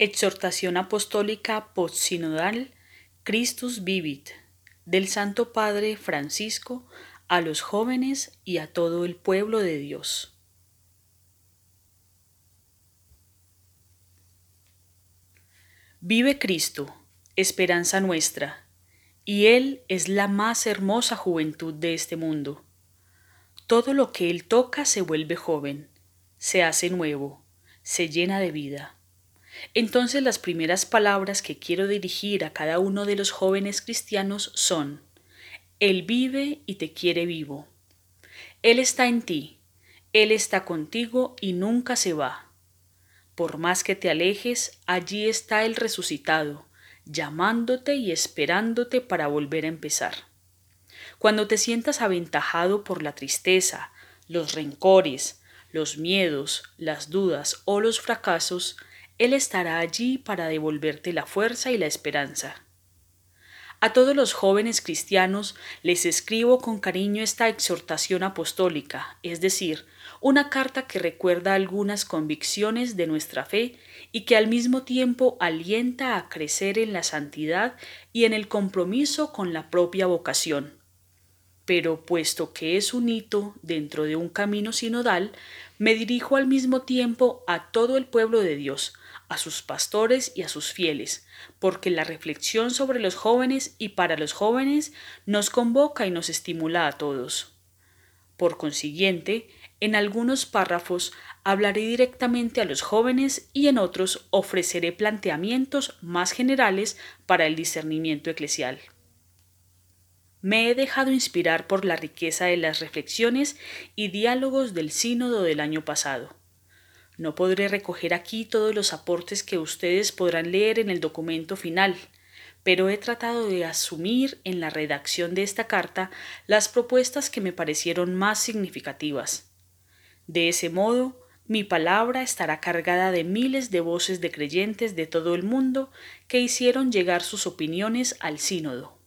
Exhortación Apostólica Postsinodal Christus Vivit del Santo Padre Francisco a los jóvenes y a todo el pueblo de Dios. Vive Cristo, esperanza nuestra, y Él es la más hermosa juventud de este mundo. Todo lo que Él toca se vuelve joven, se hace nuevo, se llena de vida. Entonces las primeras palabras que quiero dirigir a cada uno de los jóvenes cristianos son, Él vive y te quiere vivo. Él está en ti, Él está contigo y nunca se va. Por más que te alejes, allí está el resucitado, llamándote y esperándote para volver a empezar. Cuando te sientas aventajado por la tristeza, los rencores, los miedos, las dudas o los fracasos, él estará allí para devolverte la fuerza y la esperanza. A todos los jóvenes cristianos les escribo con cariño esta exhortación apostólica, es decir, una carta que recuerda algunas convicciones de nuestra fe y que al mismo tiempo alienta a crecer en la santidad y en el compromiso con la propia vocación. Pero puesto que es un hito dentro de un camino sinodal, me dirijo al mismo tiempo a todo el pueblo de Dios, a sus pastores y a sus fieles, porque la reflexión sobre los jóvenes y para los jóvenes nos convoca y nos estimula a todos. Por consiguiente, en algunos párrafos hablaré directamente a los jóvenes y en otros ofreceré planteamientos más generales para el discernimiento eclesial. Me he dejado inspirar por la riqueza de las reflexiones y diálogos del sínodo del año pasado. No podré recoger aquí todos los aportes que ustedes podrán leer en el documento final, pero he tratado de asumir en la redacción de esta carta las propuestas que me parecieron más significativas. De ese modo, mi palabra estará cargada de miles de voces de creyentes de todo el mundo que hicieron llegar sus opiniones al sínodo.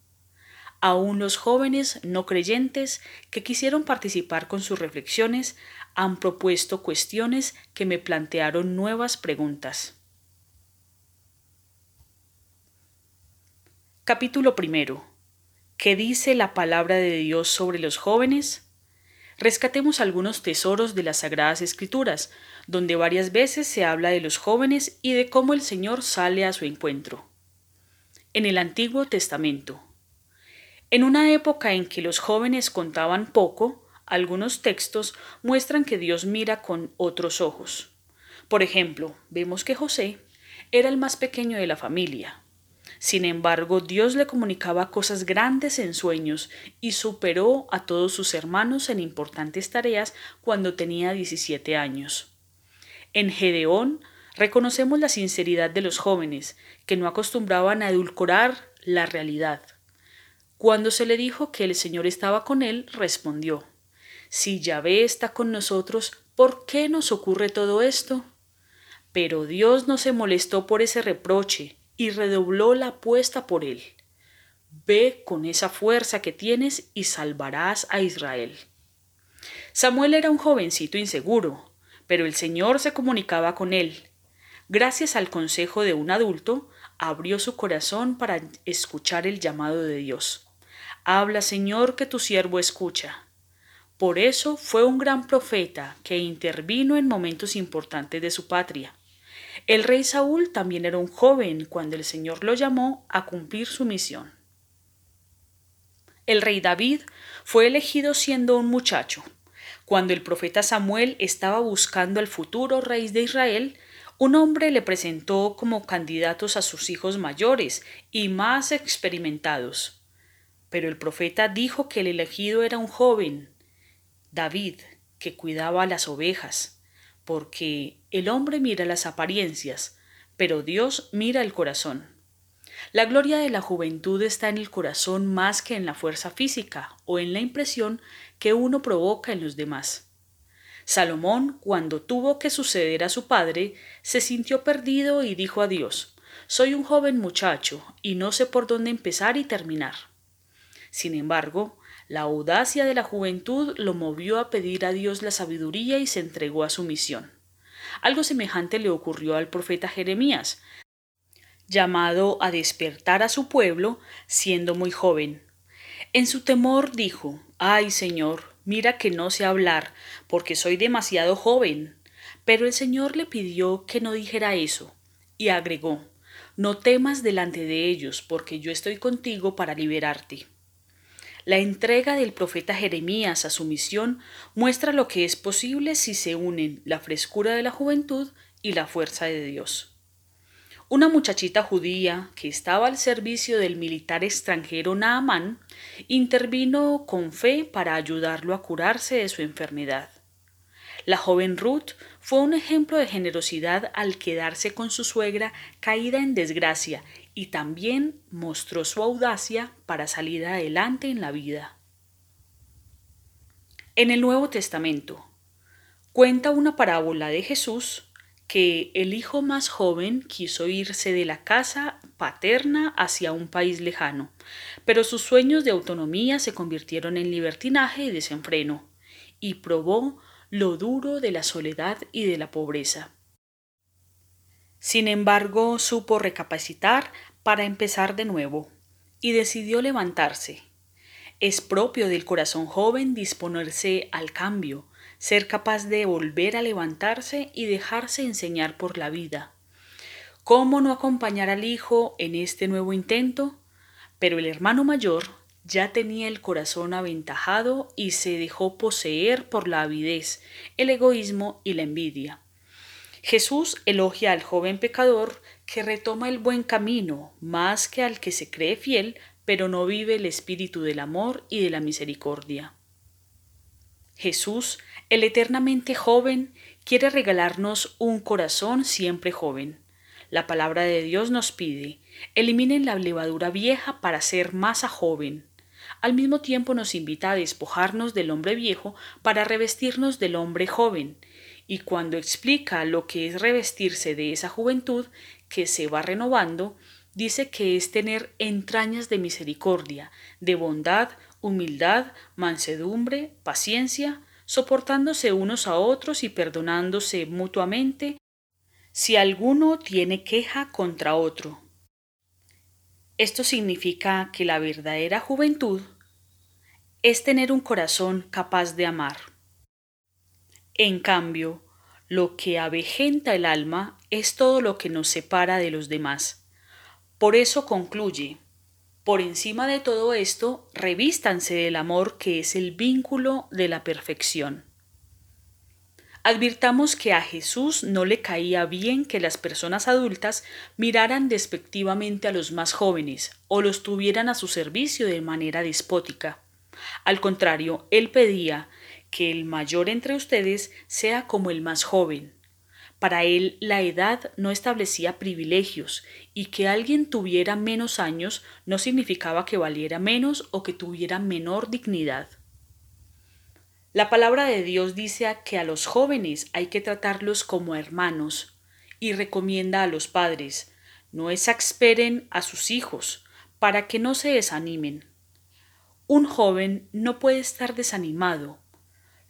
Aún los jóvenes no creyentes que quisieron participar con sus reflexiones han propuesto cuestiones que me plantearon nuevas preguntas. Capítulo primero. ¿Qué dice la palabra de Dios sobre los jóvenes? Rescatemos algunos tesoros de las Sagradas Escrituras, donde varias veces se habla de los jóvenes y de cómo el Señor sale a su encuentro. En el Antiguo Testamento. En una época en que los jóvenes contaban poco, algunos textos muestran que Dios mira con otros ojos. Por ejemplo, vemos que José era el más pequeño de la familia. Sin embargo, Dios le comunicaba cosas grandes en sueños y superó a todos sus hermanos en importantes tareas cuando tenía 17 años. En Gedeón reconocemos la sinceridad de los jóvenes, que no acostumbraban a edulcorar la realidad. Cuando se le dijo que el Señor estaba con él, respondió si Yahvé está con nosotros, ¿por qué nos ocurre todo esto? Pero Dios no se molestó por ese reproche y redobló la apuesta por él. Ve con esa fuerza que tienes y salvarás a Israel. Samuel era un jovencito inseguro, pero el Señor se comunicaba con él. Gracias al consejo de un adulto, abrió su corazón para escuchar el llamado de Dios. Habla, Señor, que tu siervo escucha. Por eso fue un gran profeta que intervino en momentos importantes de su patria. El rey Saúl también era un joven cuando el Señor lo llamó a cumplir su misión. El rey David fue elegido siendo un muchacho. Cuando el profeta Samuel estaba buscando al futuro rey de Israel, un hombre le presentó como candidatos a sus hijos mayores y más experimentados. Pero el profeta dijo que el elegido era un joven, David, que cuidaba las ovejas, porque el hombre mira las apariencias, pero Dios mira el corazón. La gloria de la juventud está en el corazón más que en la fuerza física o en la impresión que uno provoca en los demás. Salomón, cuando tuvo que suceder a su padre, se sintió perdido y dijo a Dios, Soy un joven muchacho y no sé por dónde empezar y terminar. Sin embargo, la audacia de la juventud lo movió a pedir a Dios la sabiduría y se entregó a su misión. Algo semejante le ocurrió al profeta Jeremías, llamado a despertar a su pueblo siendo muy joven. En su temor dijo, Ay Señor, mira que no sé hablar, porque soy demasiado joven. Pero el Señor le pidió que no dijera eso, y agregó, No temas delante de ellos, porque yo estoy contigo para liberarte. La entrega del profeta Jeremías a su misión muestra lo que es posible si se unen la frescura de la juventud y la fuerza de Dios. Una muchachita judía que estaba al servicio del militar extranjero Naamán intervino con fe para ayudarlo a curarse de su enfermedad. La joven Ruth fue un ejemplo de generosidad al quedarse con su suegra caída en desgracia y también mostró su audacia para salir adelante en la vida. En el Nuevo Testamento cuenta una parábola de Jesús que el hijo más joven quiso irse de la casa paterna hacia un país lejano, pero sus sueños de autonomía se convirtieron en libertinaje y desenfreno, y probó lo duro de la soledad y de la pobreza. Sin embargo, supo recapacitar para empezar de nuevo, y decidió levantarse. Es propio del corazón joven disponerse al cambio, ser capaz de volver a levantarse y dejarse enseñar por la vida. ¿Cómo no acompañar al hijo en este nuevo intento? Pero el hermano mayor ya tenía el corazón aventajado y se dejó poseer por la avidez, el egoísmo y la envidia. Jesús elogia al joven pecador que retoma el buen camino más que al que se cree fiel, pero no vive el espíritu del amor y de la misericordia. Jesús, el eternamente joven, quiere regalarnos un corazón siempre joven. La palabra de Dios nos pide, eliminen la levadura vieja para ser masa joven. Al mismo tiempo nos invita a despojarnos del hombre viejo para revestirnos del hombre joven, y cuando explica lo que es revestirse de esa juventud que se va renovando, dice que es tener entrañas de misericordia, de bondad, humildad, mansedumbre, paciencia, soportándose unos a otros y perdonándose mutuamente si alguno tiene queja contra otro. Esto significa que la verdadera juventud es tener un corazón capaz de amar. En cambio, lo que avejenta el alma es todo lo que nos separa de los demás. Por eso concluye, por encima de todo esto, revístanse del amor que es el vínculo de la perfección. Advirtamos que a Jesús no le caía bien que las personas adultas miraran despectivamente a los más jóvenes o los tuvieran a su servicio de manera despótica. Al contrario, él pedía que el mayor entre ustedes sea como el más joven. Para él la edad no establecía privilegios y que alguien tuviera menos años no significaba que valiera menos o que tuviera menor dignidad. La palabra de Dios dice que a los jóvenes hay que tratarlos como hermanos y recomienda a los padres no exasperen a sus hijos para que no se desanimen. Un joven no puede estar desanimado,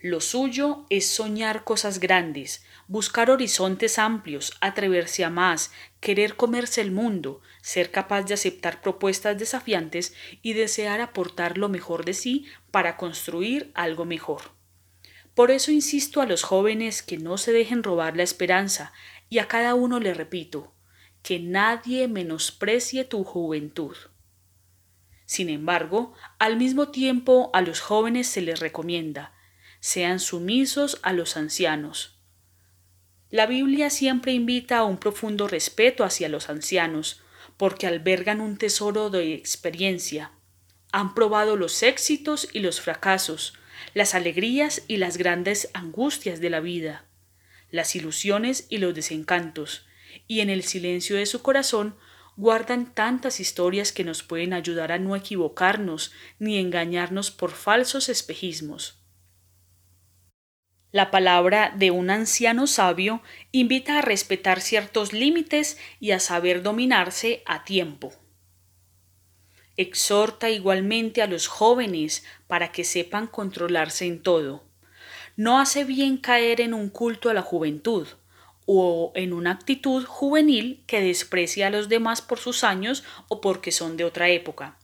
lo suyo es soñar cosas grandes, buscar horizontes amplios, atreverse a más, querer comerse el mundo, ser capaz de aceptar propuestas desafiantes y desear aportar lo mejor de sí para construir algo mejor. Por eso insisto a los jóvenes que no se dejen robar la esperanza y a cada uno le repito, que nadie menosprecie tu juventud. Sin embargo, al mismo tiempo a los jóvenes se les recomienda sean sumisos a los ancianos. La Biblia siempre invita a un profundo respeto hacia los ancianos, porque albergan un tesoro de experiencia. Han probado los éxitos y los fracasos, las alegrías y las grandes angustias de la vida, las ilusiones y los desencantos, y en el silencio de su corazón guardan tantas historias que nos pueden ayudar a no equivocarnos ni engañarnos por falsos espejismos. La palabra de un anciano sabio invita a respetar ciertos límites y a saber dominarse a tiempo. Exhorta igualmente a los jóvenes para que sepan controlarse en todo. No hace bien caer en un culto a la juventud o en una actitud juvenil que desprecia a los demás por sus años o porque son de otra época.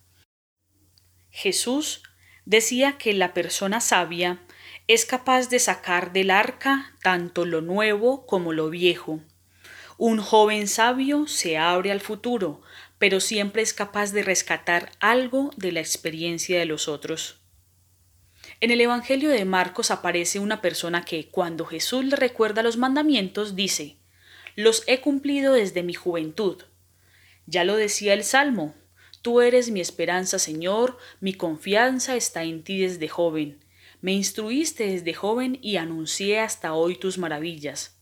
Jesús decía que la persona sabia es capaz de sacar del arca tanto lo nuevo como lo viejo. Un joven sabio se abre al futuro, pero siempre es capaz de rescatar algo de la experiencia de los otros. En el Evangelio de Marcos aparece una persona que, cuando Jesús le recuerda los mandamientos, dice, Los he cumplido desde mi juventud. Ya lo decía el Salmo, Tú eres mi esperanza, Señor, mi confianza está en ti desde joven. Me instruiste desde joven y anuncié hasta hoy tus maravillas.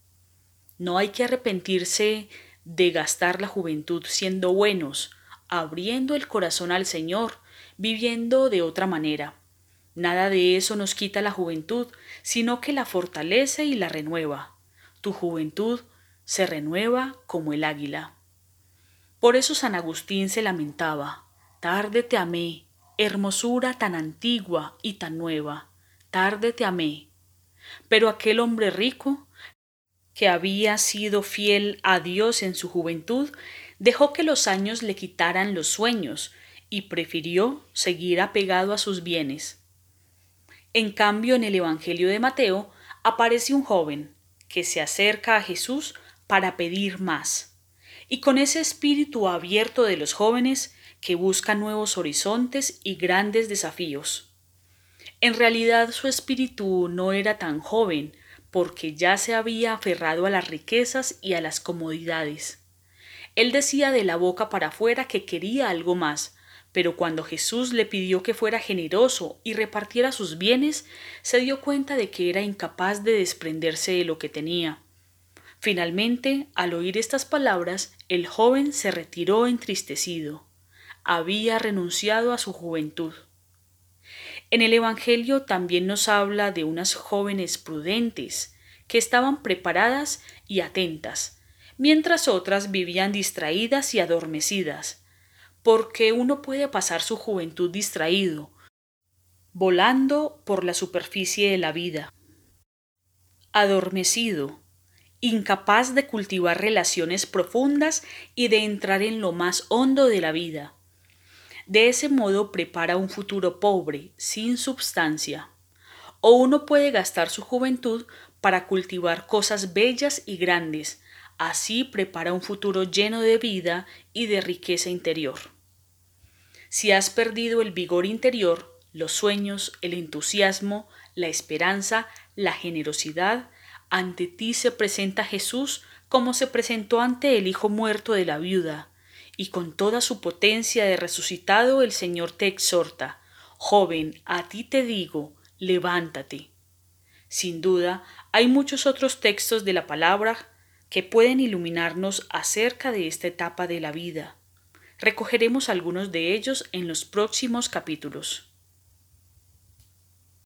No hay que arrepentirse de gastar la juventud siendo buenos, abriendo el corazón al Señor, viviendo de otra manera. Nada de eso nos quita la juventud, sino que la fortalece y la renueva. Tu juventud se renueva como el águila. Por eso San Agustín se lamentaba, tarde te amé, hermosura tan antigua y tan nueva tarde te amé. Pero aquel hombre rico, que había sido fiel a Dios en su juventud, dejó que los años le quitaran los sueños y prefirió seguir apegado a sus bienes. En cambio, en el Evangelio de Mateo aparece un joven que se acerca a Jesús para pedir más, y con ese espíritu abierto de los jóvenes que busca nuevos horizontes y grandes desafíos. En realidad su espíritu no era tan joven, porque ya se había aferrado a las riquezas y a las comodidades. Él decía de la boca para afuera que quería algo más, pero cuando Jesús le pidió que fuera generoso y repartiera sus bienes, se dio cuenta de que era incapaz de desprenderse de lo que tenía. Finalmente, al oír estas palabras, el joven se retiró entristecido. Había renunciado a su juventud. En el Evangelio también nos habla de unas jóvenes prudentes que estaban preparadas y atentas, mientras otras vivían distraídas y adormecidas, porque uno puede pasar su juventud distraído, volando por la superficie de la vida, adormecido, incapaz de cultivar relaciones profundas y de entrar en lo más hondo de la vida. De ese modo prepara un futuro pobre, sin substancia. O uno puede gastar su juventud para cultivar cosas bellas y grandes, así prepara un futuro lleno de vida y de riqueza interior. Si has perdido el vigor interior, los sueños, el entusiasmo, la esperanza, la generosidad, ante ti se presenta Jesús como se presentó ante el hijo muerto de la viuda, y con toda su potencia de resucitado el Señor te exhorta, joven, a ti te digo, levántate. Sin duda, hay muchos otros textos de la palabra que pueden iluminarnos acerca de esta etapa de la vida. Recogeremos algunos de ellos en los próximos capítulos.